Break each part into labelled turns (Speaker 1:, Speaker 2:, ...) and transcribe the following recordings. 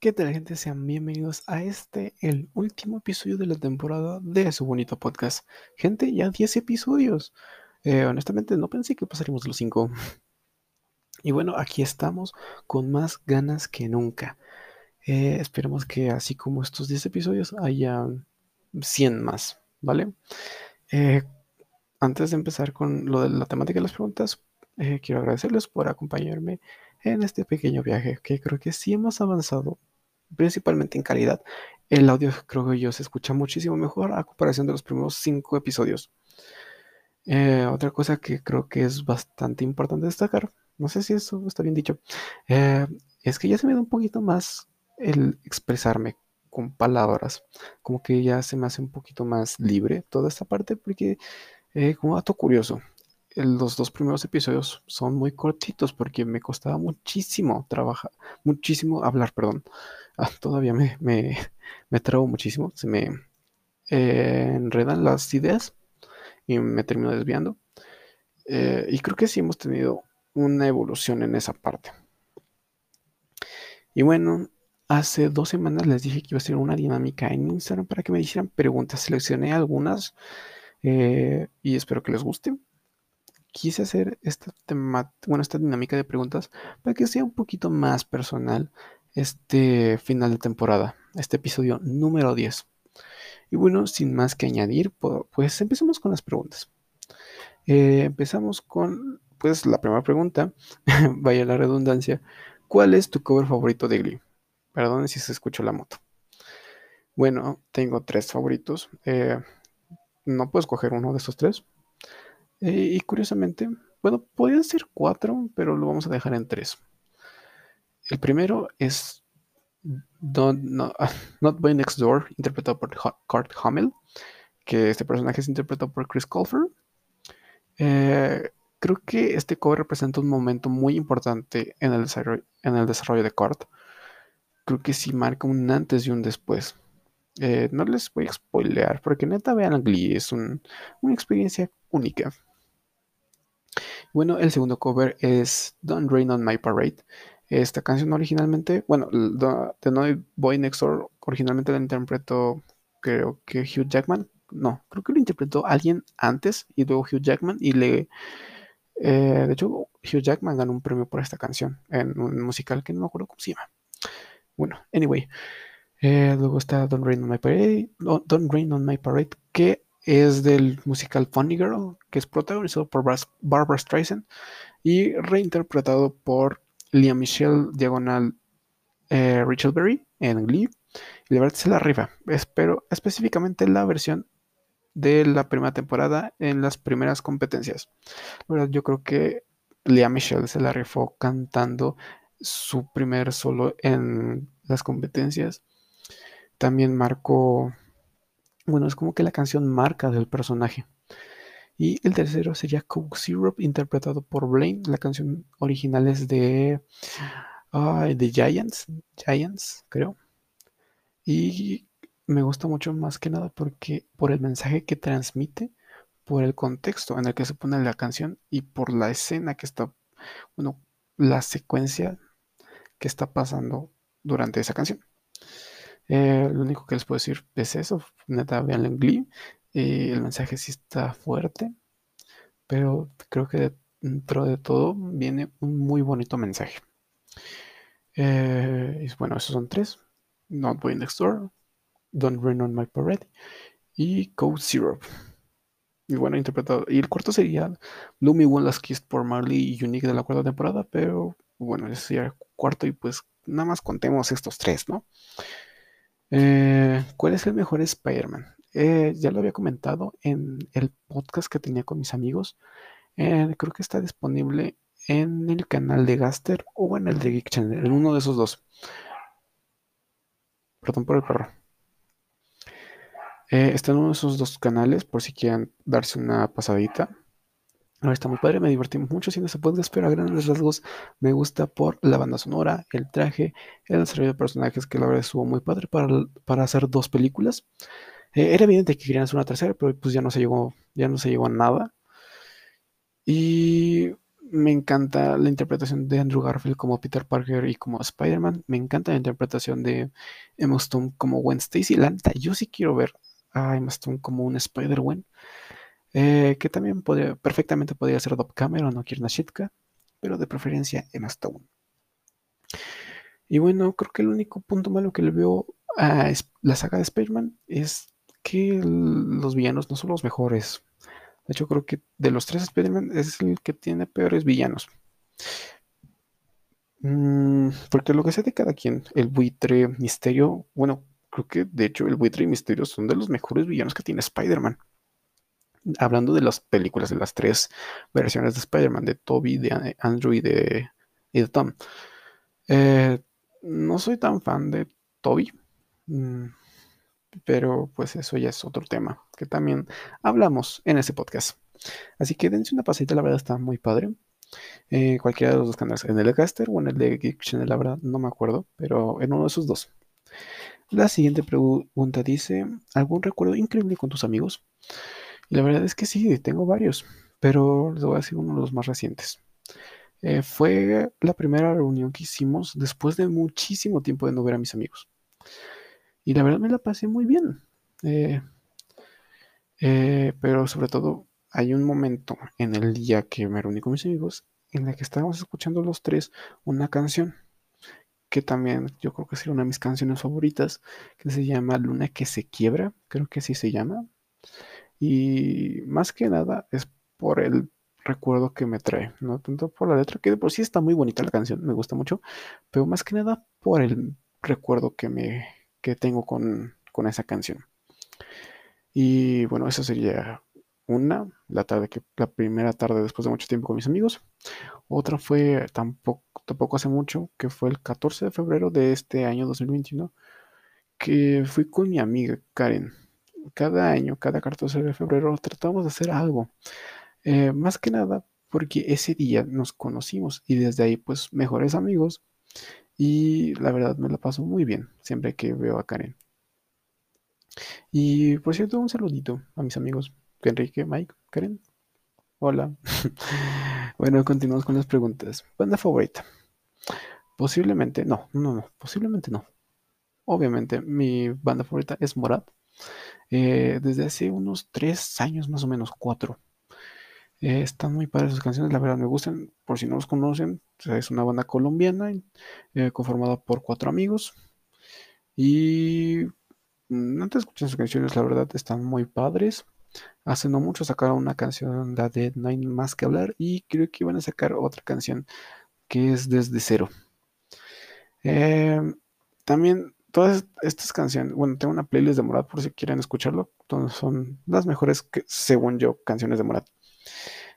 Speaker 1: ¿Qué tal gente? Sean bienvenidos a este, el último episodio de la temporada de su bonito podcast. Gente, ya 10 episodios. Eh, honestamente no pensé que pasaríamos los 5. Y bueno, aquí estamos con más ganas que nunca. Eh, esperemos que así como estos 10 episodios haya 100 más, ¿vale? Eh, antes de empezar con lo de la temática de las preguntas, quiero agradecerles por acompañarme en este pequeño viaje que creo que sí hemos avanzado principalmente en calidad. El audio creo que yo se escucha muchísimo mejor a comparación de los primeros cinco episodios. Eh, otra cosa que creo que es bastante importante destacar, no sé si eso está bien dicho, eh, es que ya se me da un poquito más el expresarme con palabras, como que ya se me hace un poquito más libre toda esta parte, porque eh, como dato curioso, los dos primeros episodios son muy cortitos porque me costaba muchísimo trabajar, muchísimo hablar, perdón. Ah, todavía me, me, me trabo muchísimo, se me eh, enredan las ideas y me termino desviando. Eh, y creo que sí hemos tenido una evolución en esa parte. Y bueno, hace dos semanas les dije que iba a hacer una dinámica en Instagram para que me hicieran preguntas. Seleccioné algunas eh, y espero que les guste quise hacer esta, bueno, esta dinámica de preguntas para que sea un poquito más personal este final de temporada, este episodio número 10. Y bueno, sin más que añadir, pues empezamos con las preguntas. Eh, empezamos con, pues, la primera pregunta, vaya la redundancia, ¿cuál es tu cover favorito de Glee? Perdón si se escuchó la moto. Bueno, tengo tres favoritos. Eh, no puedo escoger uno de esos tres. Eh, y curiosamente, bueno, podrían ser cuatro, pero lo vamos a dejar en tres. El primero es Don't, Not By Next Door, interpretado por Kurt Hummel, que este personaje es interpretado por Chris Colfer. Eh, creo que este cover representa un momento muy importante en el desarrollo, en el desarrollo de Kurt. Creo que sí marca un antes y un después. Eh, no les voy a spoilear, porque neta vean Glee, es una experiencia única. Bueno, el segundo cover es Don't Rain on My Parade. Esta canción originalmente, bueno, The No Boy Next Door originalmente la interpretó, creo que Hugh Jackman. No, creo que lo interpretó alguien antes y luego Hugh Jackman y le... Eh, de hecho, Hugh Jackman ganó un premio por esta canción en un musical que no me acuerdo cómo se llama. Bueno, anyway. Eh, luego está Don't Rain on My Parade, Don't Rain on My Parade, que es del musical Funny Girl, que es protagonizado por Barbara Streisand y reinterpretado por Liam Michelle diagonal eh, Rachel Berry en Glee. Y de verdad se la rifa. Espero específicamente la versión de la primera temporada en las primeras competencias. La verdad, yo creo que Liam Michelle se la rifó cantando su primer solo en las competencias. También marcó bueno, es como que la canción marca del personaje. Y el tercero sería Coke Syrup, interpretado por Blaine. La canción original es de The Giants, Giants, creo. Y me gusta mucho más que nada porque por el mensaje que transmite, por el contexto en el que se pone la canción y por la escena que está, bueno, la secuencia que está pasando durante esa canción. Eh, lo único que les puedo decir es eso. Neta, vean en Glee. El mensaje sí está fuerte, pero creo que dentro de todo viene un muy bonito mensaje. Eh, y bueno, esos son tres. Not Boy Next Door, Don't Rain on My Parade y Code Syrup. Y bueno, interpretado. Y el cuarto sería Bloomy One Last Kiss por Marley y Unique de la cuarta temporada, pero bueno, ese sería el cuarto y pues nada más contemos estos tres, ¿no? Eh, ¿cuál es el mejor Spider-Man? Eh, ya lo había comentado en el podcast que tenía con mis amigos. Eh, creo que está disponible en el canal de Gaster o en el de Geek Channel, en uno de esos dos. Perdón por el perro. está en uno de esos dos canales por si quieren darse una pasadita. Ahora está muy padre, me divertimos mucho haciendo ese podcast, pero a grandes rasgos me gusta por la banda sonora, el traje, el desarrollo de personajes, que la verdad estuvo muy padre para, para hacer dos películas. Eh, era evidente que querían hacer una tercera, pero pues ya no se llegó, ya no se llegó a nada. Y me encanta la interpretación de Andrew Garfield como Peter Parker y como Spider-Man. Me encanta la interpretación de Emma Stone como Gwen Stacy. La yo sí quiero ver a Emma Stone como un Spider-Gwen. Eh, que también podría, perfectamente podría ser Dob Cameron o Kierna Shitka, pero de preferencia Emma Stone. Y bueno, creo que el único punto malo que le veo a la saga de Spider-Man es que los villanos no son los mejores. De hecho, creo que de los tres Spider-Man es el que tiene peores villanos. Mm, porque lo que sé de cada quien, el buitre, misterio, bueno, creo que de hecho el buitre y misterio son de los mejores villanos que tiene Spider-Man. Hablando de las películas, de las tres versiones de Spider-Man, de Toby, de Andrew y de, Tom. Eh, no soy tan fan de Toby. Mm, pero pues eso ya es otro tema que también hablamos en ese podcast. Así que dense una pasadita, la verdad está muy padre. Eh, cualquiera de los dos canales, en el de Caster o en el de Geek Channel, la verdad no me acuerdo, pero en uno de esos dos. La siguiente pregunta dice, ¿algún recuerdo increíble con tus amigos? Y la verdad es que sí, tengo varios, pero les voy a decir uno de los más recientes. Eh, fue la primera reunión que hicimos después de muchísimo tiempo de no ver a mis amigos. Y la verdad me la pasé muy bien. Eh, eh, pero sobre todo hay un momento en el día que me reuní con mis amigos en el que estábamos escuchando los tres una canción que también yo creo que sería una de mis canciones favoritas, que se llama Luna que se quiebra, creo que así se llama. Y más que nada es por el recuerdo que me trae, no tanto por la letra, que de por sí está muy bonita la canción, me gusta mucho, pero más que nada por el recuerdo que me, que tengo con, esa canción. Y bueno, esa sería una, la tarde que la primera tarde después de mucho tiempo con mis amigos. Otra fue tampoco, tampoco hace mucho, que fue el 14 de febrero de este año 2021, que fui con mi amiga Karen. Cada año, cada 14 de febrero, tratamos de hacer algo. Eh, más que nada porque ese día nos conocimos y desde ahí pues mejores amigos y la verdad me la paso muy bien siempre que veo a Karen. Y por cierto, un saludito a mis amigos Enrique, Mike, Karen. Hola. bueno, continuamos con las preguntas. ¿Banda favorita? Posiblemente, no, no, no, posiblemente no. Obviamente, mi banda favorita es Morat. Eh, desde hace unos tres años, más o menos, cuatro. Eh, están muy padres sus canciones, la verdad me gustan. Por si no los conocen, es una banda colombiana eh, conformada por cuatro amigos. Y mm, antes escuché sus canciones, la verdad están muy padres. Hace no mucho sacaron una canción, de No hay más que hablar, y creo que iban a sacar otra canción que es Desde Cero. Em, también todas estas canciones, bueno, tengo una playlist de Morat por si quieren escucharlo. son las mejores, que, según yo, canciones de Morat.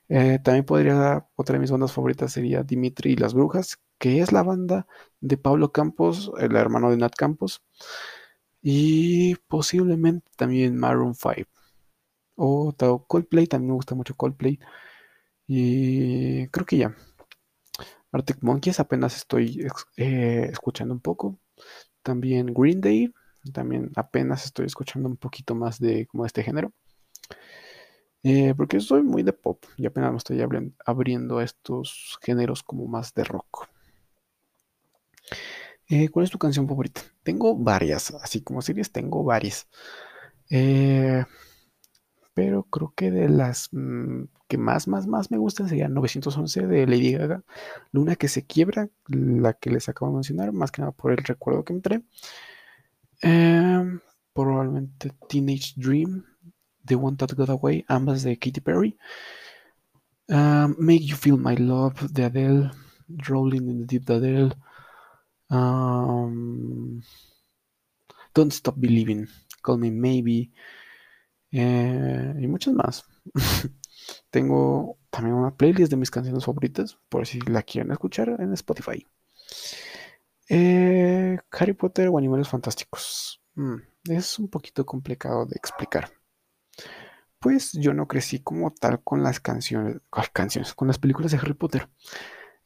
Speaker 1: Eh, también podría, otra de mis bandas favoritas sería Dimitri y las Brujas, que es la banda de Pablo Campos, el hermano de Nat Campos, y posiblemente también Maroon 5. O Coldplay, también me gusta mucho Coldplay. Y creo que ya. Arctic Monkeys apenas estoy eh, escuchando un poco. También Green Day, también apenas estoy escuchando un poquito más de como este género. Eh, porque soy muy de pop y apenas me estoy abriendo a estos géneros como más de rock. Eh, ¿Cuál es tu canción favorita? Tengo varias, así como series tengo varias. Eh, pero creo que de las mm, que más, más, más me gustan sería 911 de Lady Gaga, Luna que se quiebra, la que les acabo de mencionar, más que nada por el recuerdo que me trae. probablemente Teenage Dream The One That Got Away, ambas de Katy Perry. Um, Make You Feel My Love de Adele, Rolling in the Deep de Adele. Um, Don't Stop Believing, Call Me Maybe. Eh, y muchas más. Tengo también una playlist de mis canciones favoritas, por si la quieren escuchar en Spotify. Eh, Harry Potter o Animales Fantásticos. Mm, es un poquito complicado de explicar pues yo no crecí como tal con las canciones, con, canciones, con las películas de Harry Potter.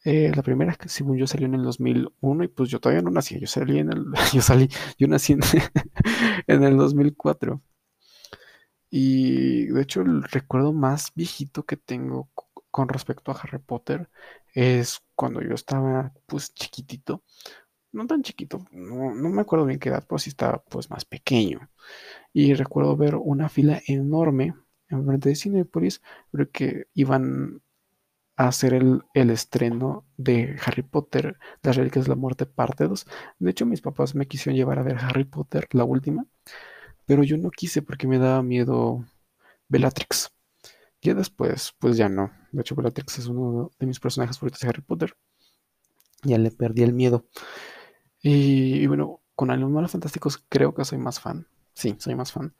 Speaker 1: Eh, la primera según yo salió en el 2001 y pues yo todavía no nací, yo salí en el, yo salí, yo nací en, en el 2004. Y de hecho el recuerdo más viejito que tengo con respecto a Harry Potter es cuando yo estaba pues chiquitito, no tan chiquito, no, me acuerdo bien qué edad, pues sí estaba pues más pequeño. Y recuerdo ver una fila enorme en frente de Cinepolis porque iban a hacer el, el, estreno de Harry Potter, Las Reliquias de la Muerte, parte 2. De hecho, mis papás me quisieron llevar a ver Harry Potter, la última, pero yo no quise porque me daba miedo Bellatrix. Ya después, pues ya no. De hecho, Bellatrix es uno de mis personajes favoritos de Harry Potter. Ya le perdí el miedo. Y, bueno, con Animales Fantásticos creo que soy más fan. Sí, soy más fan.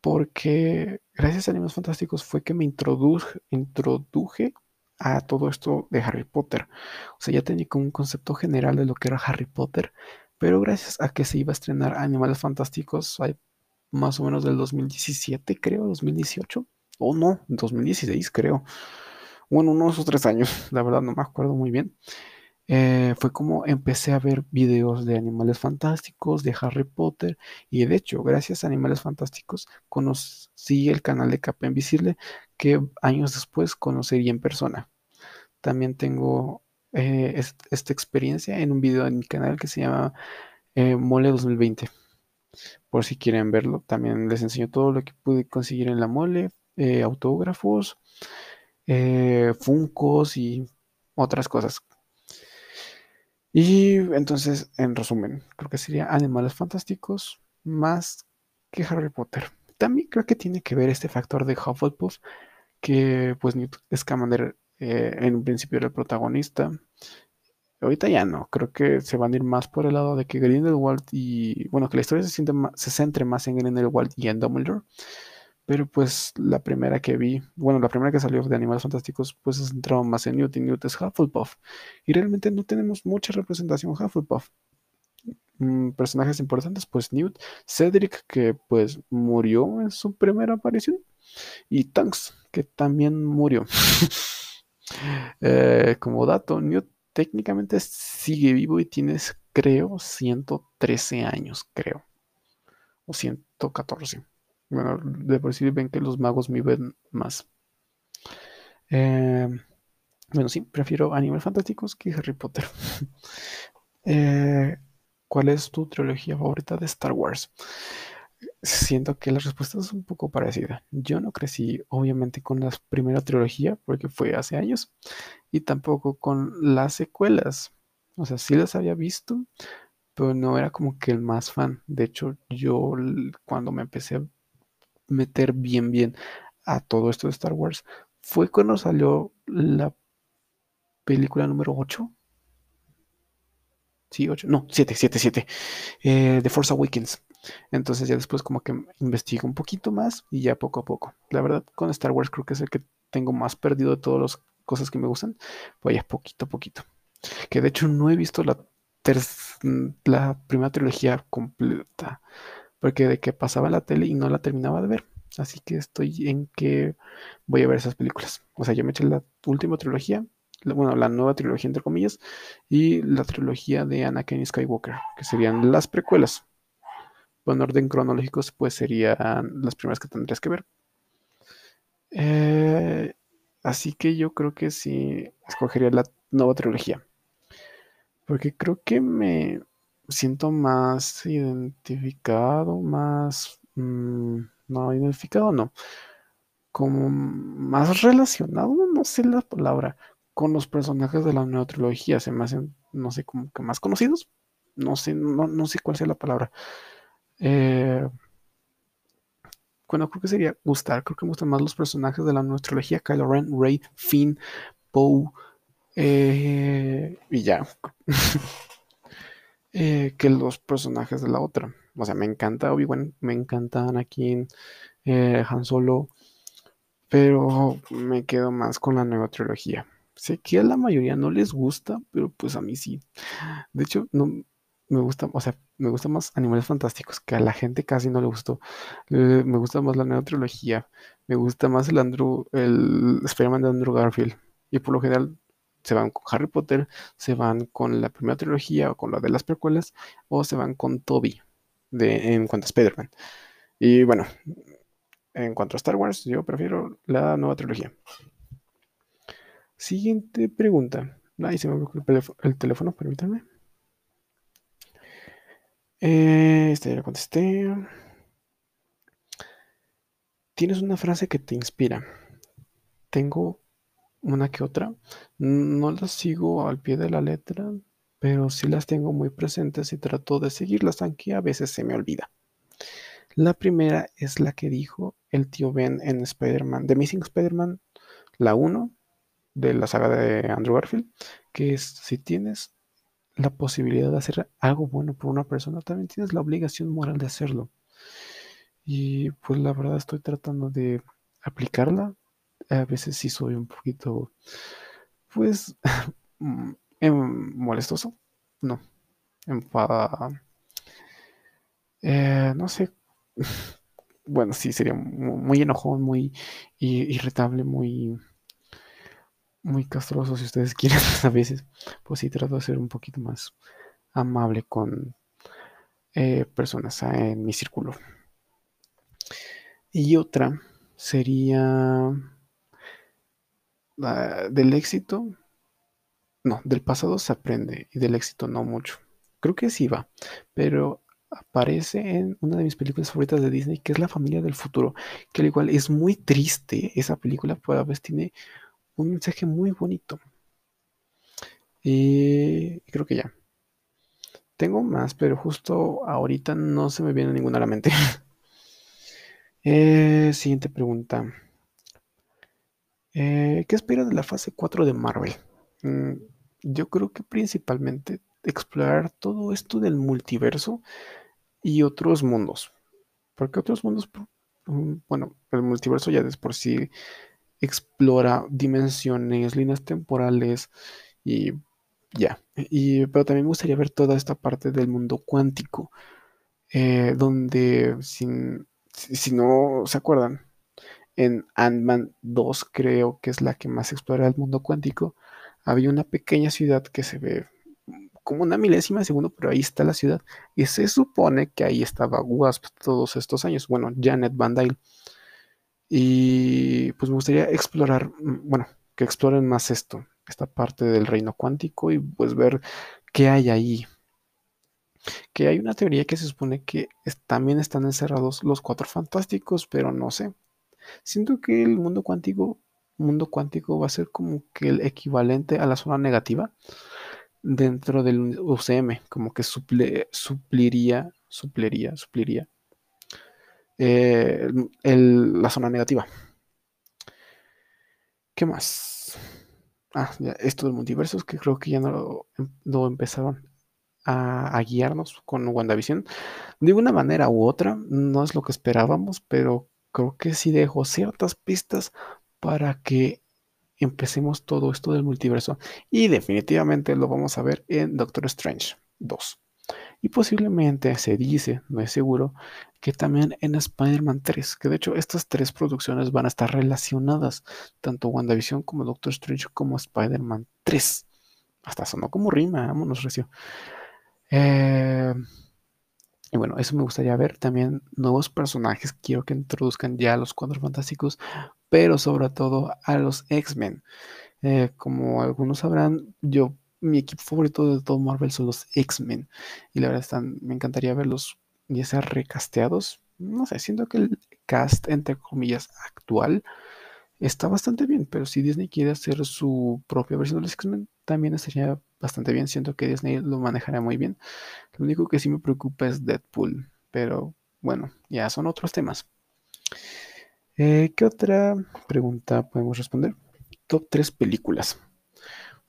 Speaker 1: Porque gracias a Animales Fantásticos fue que me introduje, a todo esto de Harry Potter. O sea, ya tenía como un concepto general de lo que era Harry Potter, pero gracias a que se iba a estrenar Animales Fantásticos, más o menos del 2017, creo, 2018, o no, 2016, creo. Bueno, unos tres años, la verdad no me acuerdo muy bien. Eh, fue como empecé a ver videos de animales fantásticos, de Harry Potter, y de hecho, gracias a Animales Fantásticos, conocí el canal de Capa Invisible que años después conocería en persona. También tengo eh, esta experiencia en un video en mi canal que se llama eh, Mole 2020. Por si quieren verlo, también les enseño todo lo que pude conseguir en la mole, autógrafos, funcos y otras cosas y entonces, en resumen, creo que sería Animales Fantásticos más que Harry Potter. También creo que tiene que ver este factor de Hufflepuff, que pues Newt Scamander eh, en principio era el protagonista. Ahorita ya no, creo que se van a ir más por el lado de que Grindelwald y, bueno, que la historia se, se centre más en Grindelwald y en Dumbledore. Pero pues la primera que vi, bueno, la primera que salió de Animales Fantásticos, pues se centraba más en Newt y Newt es Hufflepuff. Y realmente no tenemos mucha representación Hufflepuff. Mm, personajes importantes, pues Newt, Cedric, que pues murió en su primera aparición, y Tanks, que también murió. Eh, como dato, Newt técnicamente sigue vivo y tienes, creo, 113 años, creo. O 114. Bueno, de por sí ven que los magos viven más. Em, bueno, sí, prefiero Animales Fantásticos que Harry Potter. Eh, ¿Cuál es tu trilogía favorita de Star Wars? Siento que la respuesta es un poco parecida. Yo no crecí, obviamente, con la primera trilogía, porque fue hace años, y tampoco con las secuelas. O sea, sí las había visto, pero no era como que el más fan. De hecho, yo cuando me empecé meter bien, bien a todo esto de Star Wars fue cuando salió la película número 8. Sí, 8. No, 7, 7, 7. The Force Awakens. Entonces ya después como que investigo un poquito más y ya poco a poco. La verdad, con Star Wars creo que es el que tengo más perdido de todas las cosas que me gustan. Pues ya poquito a poquito. Que de hecho no he visto la, la primera trilogía completa porque de que pasaba la tele y no la terminaba de ver. Así que estoy en que voy a ver esas películas. O sea, yo me eché la última trilogía, bueno, la nueva trilogía entre comillas, y la trilogía de Anakin Skywalker, que serían las precuelas. En orden cronológico, pues serían las primeras que tendrías que ver. Eh, así que yo creo que sí escogería la nueva trilogía. Porque creo que me, siento más identificado, más... Mm, no, identificado no. Como más relacionado, no sé la palabra, con los personajes de la nueva trilogía. Se me hacen, no sé, como que más conocidos. No sé, no, sé cuál sea la palabra. Eh, bueno, creo que sería gustar. Creo que me gustan más los personajes de la nueva trilogía. Kylo Ren, Rey, Finn, Poe. Eh, y ya. Eh, que los personajes de la otra. O sea, me encanta Obi-Wan, me encanta Anakin, eh, Han Solo, pero me quedo más con la nueva trilogía. Sé que a la mayoría no les gusta, pero pues a mí sí. De hecho, no me gusta, o sea, me gusta más Animales Fantásticos, que a la gente casi no le gustó. me gusta más la nueva trilogía, me gusta más el Andrew, el Spider-Man de Andrew Garfield. Y por lo general se van con Harry Potter, se van con la primera trilogía o con la de las precuelas, o se van con Toby de, en cuanto a Spider-Man. Y bueno, en cuanto a Star Wars, yo prefiero la nueva trilogía. Siguiente pregunta. Ahí se me bloqueó el, teléfono, permítanme. Eh, este ya lo contesté. ¿Tienes una frase que te inspira? Tengo una que otra. No las sigo al pie de la letra, pero sí las tengo muy presentes y trato de seguirlas, aunque a veces se me olvida. La primera es la que dijo el tío Ben en Spider-Man, The Missing Spider-Man, la 1 de la saga de Andrew Garfield, que es si tienes la posibilidad de hacer algo bueno por una persona, también tienes la obligación moral de hacerlo. Y pues la verdad estoy tratando de aplicarla. A veces sí soy un poquito, pues, mm, em, molestoso. No, enfada. Eh, no sé. Bueno, sí, sería muy enojón, muy irritable, muy muy castroso si ustedes quieren a veces. Pues sí, trato de ser un poquito más amable con eh, personas en mi círculo. Y otra sería del éxito. No, del pasado se aprende y del éxito no mucho. Creo que sí va, pero aparece en una de mis películas favoritas de Disney, que es La familia del futuro, que al igual es muy triste esa película, pero a veces tiene un mensaje muy bonito. Y creo que ya. Tengo más, pero justo ahorita no se me viene ninguna a la mente. Eh, siguiente pregunta. Eh, ¿Qué espera de la fase 4 de Marvel? Mm, yo creo que principalmente explorar todo esto del multiverso y otros mundos. Porque otros mundos, mm, bueno, el multiverso ya de por sí explora dimensiones, líneas temporales y ya. Y, pero también me gustaría ver toda esta parte del mundo cuántico, eh, donde sin, si, no se acuerdan, en Ant-Man 2 creo que es la que más explora el mundo cuántico, había una pequeña ciudad que se ve como una milésima de segundo, pero ahí está la ciudad. Y se supone que ahí estaba Wasp todos estos años. Bueno, Janet Van Dyne. Y pues me gustaría explorar, mm, bueno, que exploren más esto, esta parte del reino cuántico y pues ver qué hay ahí. Que hay una teoría que se supone que también están encerrados los cuatro fantásticos, pero no sé. Siento que el mundo cuántico, mundo cuántico va a ser como que el equivalente a la zona negativa dentro del UCM, como que suple, supliría, supliría, supliría eh, la zona negativa. ¿Qué más? Ah, esto del multiverso, que creo que ya no lo, empezaron a, guiarnos con WandaVision. De una manera u otra, no es lo que esperábamos, pero creo que sí dejó ciertas pistas para que empecemos todo esto del multiverso. Y definitivamente lo vamos a ver en Doctor Strange 2. Y posiblemente se dice, no es seguro, que también en Spider-Man 3, que de hecho estas tres producciones van a estar relacionadas, tanto WandaVision como Doctor Strange como Spider-Man 3. Hasta sonó como rima, vámonos recio. Eh, y bueno, eso me gustaría ver. También nuevos personajes. Quiero que introduzcan ya a los cuadros fantásticos, pero sobre todo a los X-Men. Eh, como algunos sabrán, yo mi equipo favorito de todo Marvel son los X-Men. Y la verdad están, me encantaría verlos ya sea recasteados. No sé, siento que el cast, entre comillas, actual está bastante bien. Pero si Disney quiere hacer su propia versión de los X-Men, también estaría bastante bien. Siento que Disney lo manejará muy bien. Lo único que sí me preocupa es Deadpool. Pero bueno, ya son otros temas. Eh, ¿Qué otra pregunta podemos responder? Top 3 películas.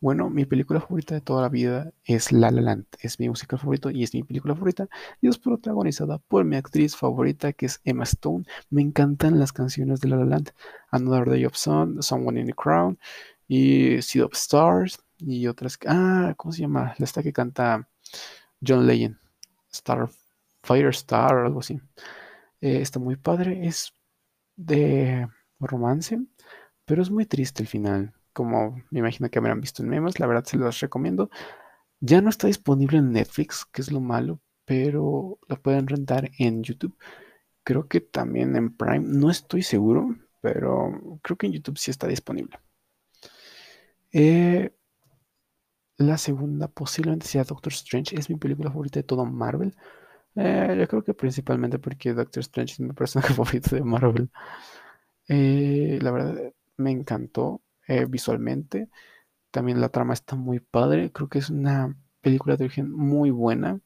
Speaker 1: Bueno, mi película favorita de toda la vida es La La Land. Es mi música favorita y es mi película favorita. Y es protagonizada por mi actriz favorita que es Emma Stone. Me encantan las canciones de La La Land. Another Day of Sun, Someone in the Crown y Seed of Stars y otras. Ah, ¿cómo se llama? La esta que canta John Legend. Star, Fire Star o algo así. Eh, está muy padre. Es de romance, pero es muy triste el final como me imagino que habrán visto en memes, la verdad se los recomiendo. Ya no está disponible en Netflix, que es lo malo, pero lo pueden rentar en YouTube. Creo que también en Prime, no estoy seguro, pero creo que en YouTube sí está disponible. Eh, la segunda posiblemente sea Doctor Strange. Es mi película favorita de todo Marvel. Eh, yo creo que principalmente porque Doctor Strange es mi personaje favorito de Marvel. Eh, la verdad, me encantó visualmente. También la trama está muy padre. Creo que es una película de origen muy buena.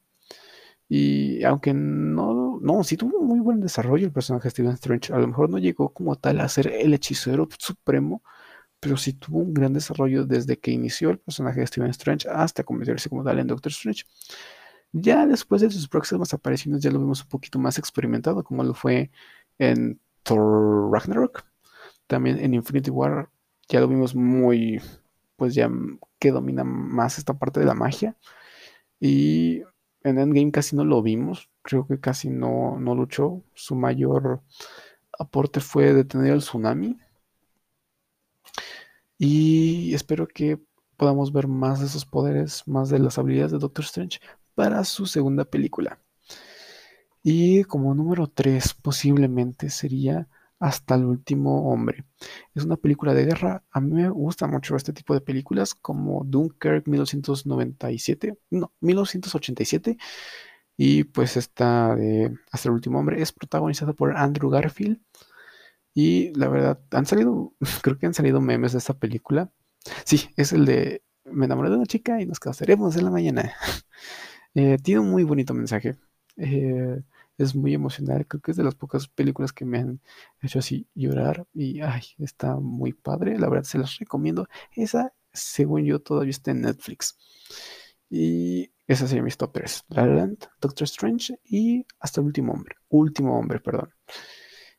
Speaker 1: Y aunque no, no, sí tuvo muy buen desarrollo el personaje de Steven Strange. A lo mejor no llegó como tal a ser el hechicero supremo, pero sí tuvo un gran desarrollo desde que inició el personaje de Steven Strange hasta convertirse como tal en Doctor Strange. Ya después de sus próximas apariciones ya lo vimos un poquito más experimentado, como lo fue en Thor Ragnarok. También en Infinity War ya lo vimos muy, pues ya que domina más esta parte de la magia. Y en Endgame casi no lo vimos, creo que casi no, no luchó. Su mayor aporte fue detener el tsunami. Y espero que podamos ver más de esos poderes, más de las habilidades de Doctor Strange para su segunda película. Y como número 3 posiblemente sería hasta el último hombre. Es una película de guerra. A mí me gusta mucho este tipo de películas como Dunkirk 1997, no, 1987. Y pues esta de Hasta el último hombre es protagonizada por Andrew Garfield. Y la verdad, han salido, creo que han salido memes de esta película. Sí, es el de Me enamoré de una chica y nos casaremos en la mañana. Eh, tiene un muy bonito mensaje. Eh, es muy emocional. Creo que es de las pocas películas que me han hecho así llorar y ay, está muy padre. La verdad se las recomiendo. Esa, según yo, todavía está en Netflix. Y esa sería mis top 3. La Land, Doctor Strange y hasta el último hombre. Último hombre, perdón.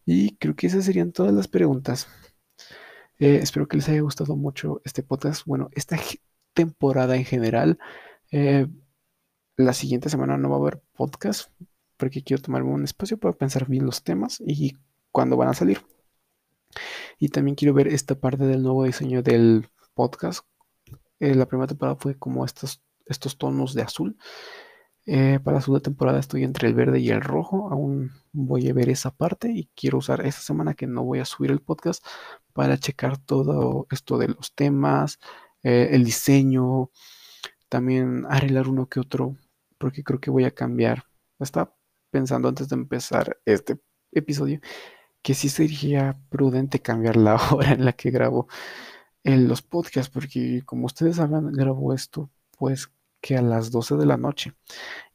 Speaker 1: Y creo que esas serían todas las preguntas. Eh, espero que les haya gustado mucho este podcast. Bueno, esta temporada en general. Eh, la siguiente semana no va a haber podcast porque quiero tomarme un espacio para pensar bien los temas y cuándo van a salir. Y también quiero ver esta parte del nuevo diseño del podcast. Eh, la primera temporada fue como estos, estos tonos de azul. Eh, para la segunda temporada estoy entre el verde y el rojo. Aún voy a ver esa parte y quiero usar esta semana que no voy a subir el podcast para checar todo esto de los temas, eh, el diseño, también arreglar uno que otro, porque creo que voy a cambiar. Está pensando antes de empezar este episodio que sí sería prudente cambiar la hora en la que grabo en los podcasts, porque como ustedes saben, grabo esto pues que a las 12 de la noche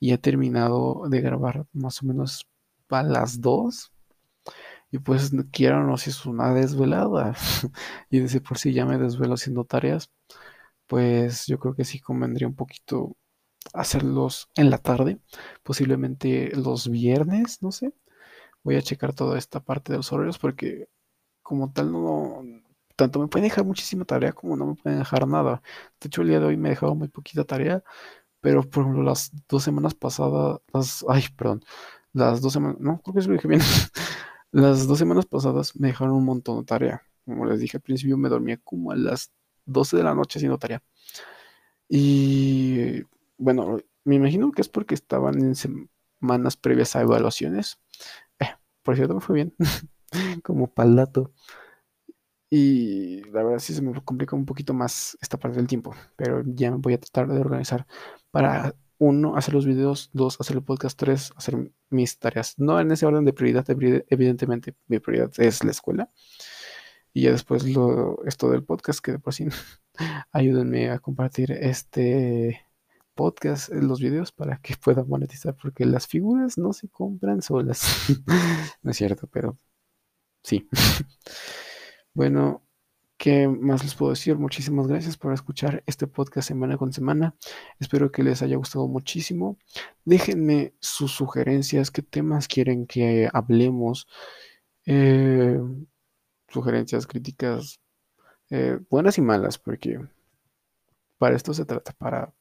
Speaker 1: y he terminado de grabar más o menos a las 2 y pues quiero no si es una desvelada y de por sí ya me desvelo haciendo tareas pues yo creo que sí convendría un poquito hacerlos en la tarde, posiblemente los viernes, no sé. Voy a checar toda esta parte de los horarios porque como tal no, tanto me pueden dejar muchísima tarea como no me pueden dejar nada. De hecho, el día de hoy me he dejado muy poquita tarea, pero por ejemplo las dos semanas pasadas, las, ay, perdón, las dos semanas, no, creo que se lo dije bien. las dos semanas pasadas me dejaron un montón de tarea. Como les dije al principio, me dormía como a las 12 de la noche haciendo tarea. Y bueno, me imagino que es porque estaban en semanas previas a evaluaciones. Eh, por cierto, me fue bien, como palato. Y la verdad sí se me complica un poquito más esta parte del tiempo, pero ya me voy a tratar de organizar para uno, hacer los videos, dos, hacer el podcast, tres, hacer mis tareas. No en ese orden de prioridad, evidentemente mi prioridad es la escuela. Y ya después lo, esto del podcast, que de por sí ayúdenme a compartir este podcast, los videos para que puedan monetizar, porque las figuras no se compran solas. no es cierto, pero sí. bueno, ¿qué más les puedo decir? Muchísimas gracias por escuchar este podcast semana con semana. Espero que les haya gustado muchísimo. Déjenme sus sugerencias, qué temas quieren que hablemos. Eh, sugerencias, críticas, eh, buenas y malas, porque para esto se trata, para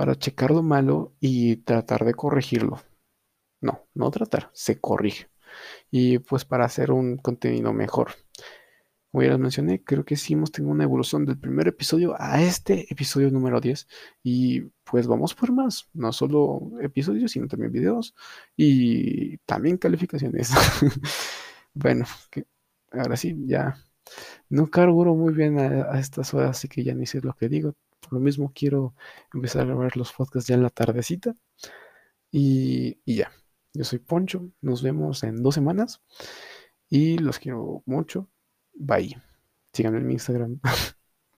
Speaker 1: para checar lo malo y tratar de corregirlo. No, no tratar, se corrige. Y pues para hacer un contenido mejor. Como ya les mencioné, creo que sí hemos una evolución del primer episodio a este episodio número 10. Y pues vamos por más. No solo episodios, sino también videos y también calificaciones. bueno, ahora sí, ya no carburo muy bien a, estas horas, así que ya ni sé lo que digo. Por lo mismo quiero empezar a grabar los podcasts ya en la tardecita. Y, y ya, yo soy Poncho, nos vemos en dos semanas y los quiero mucho. Bye. Síganme en mi Instagram.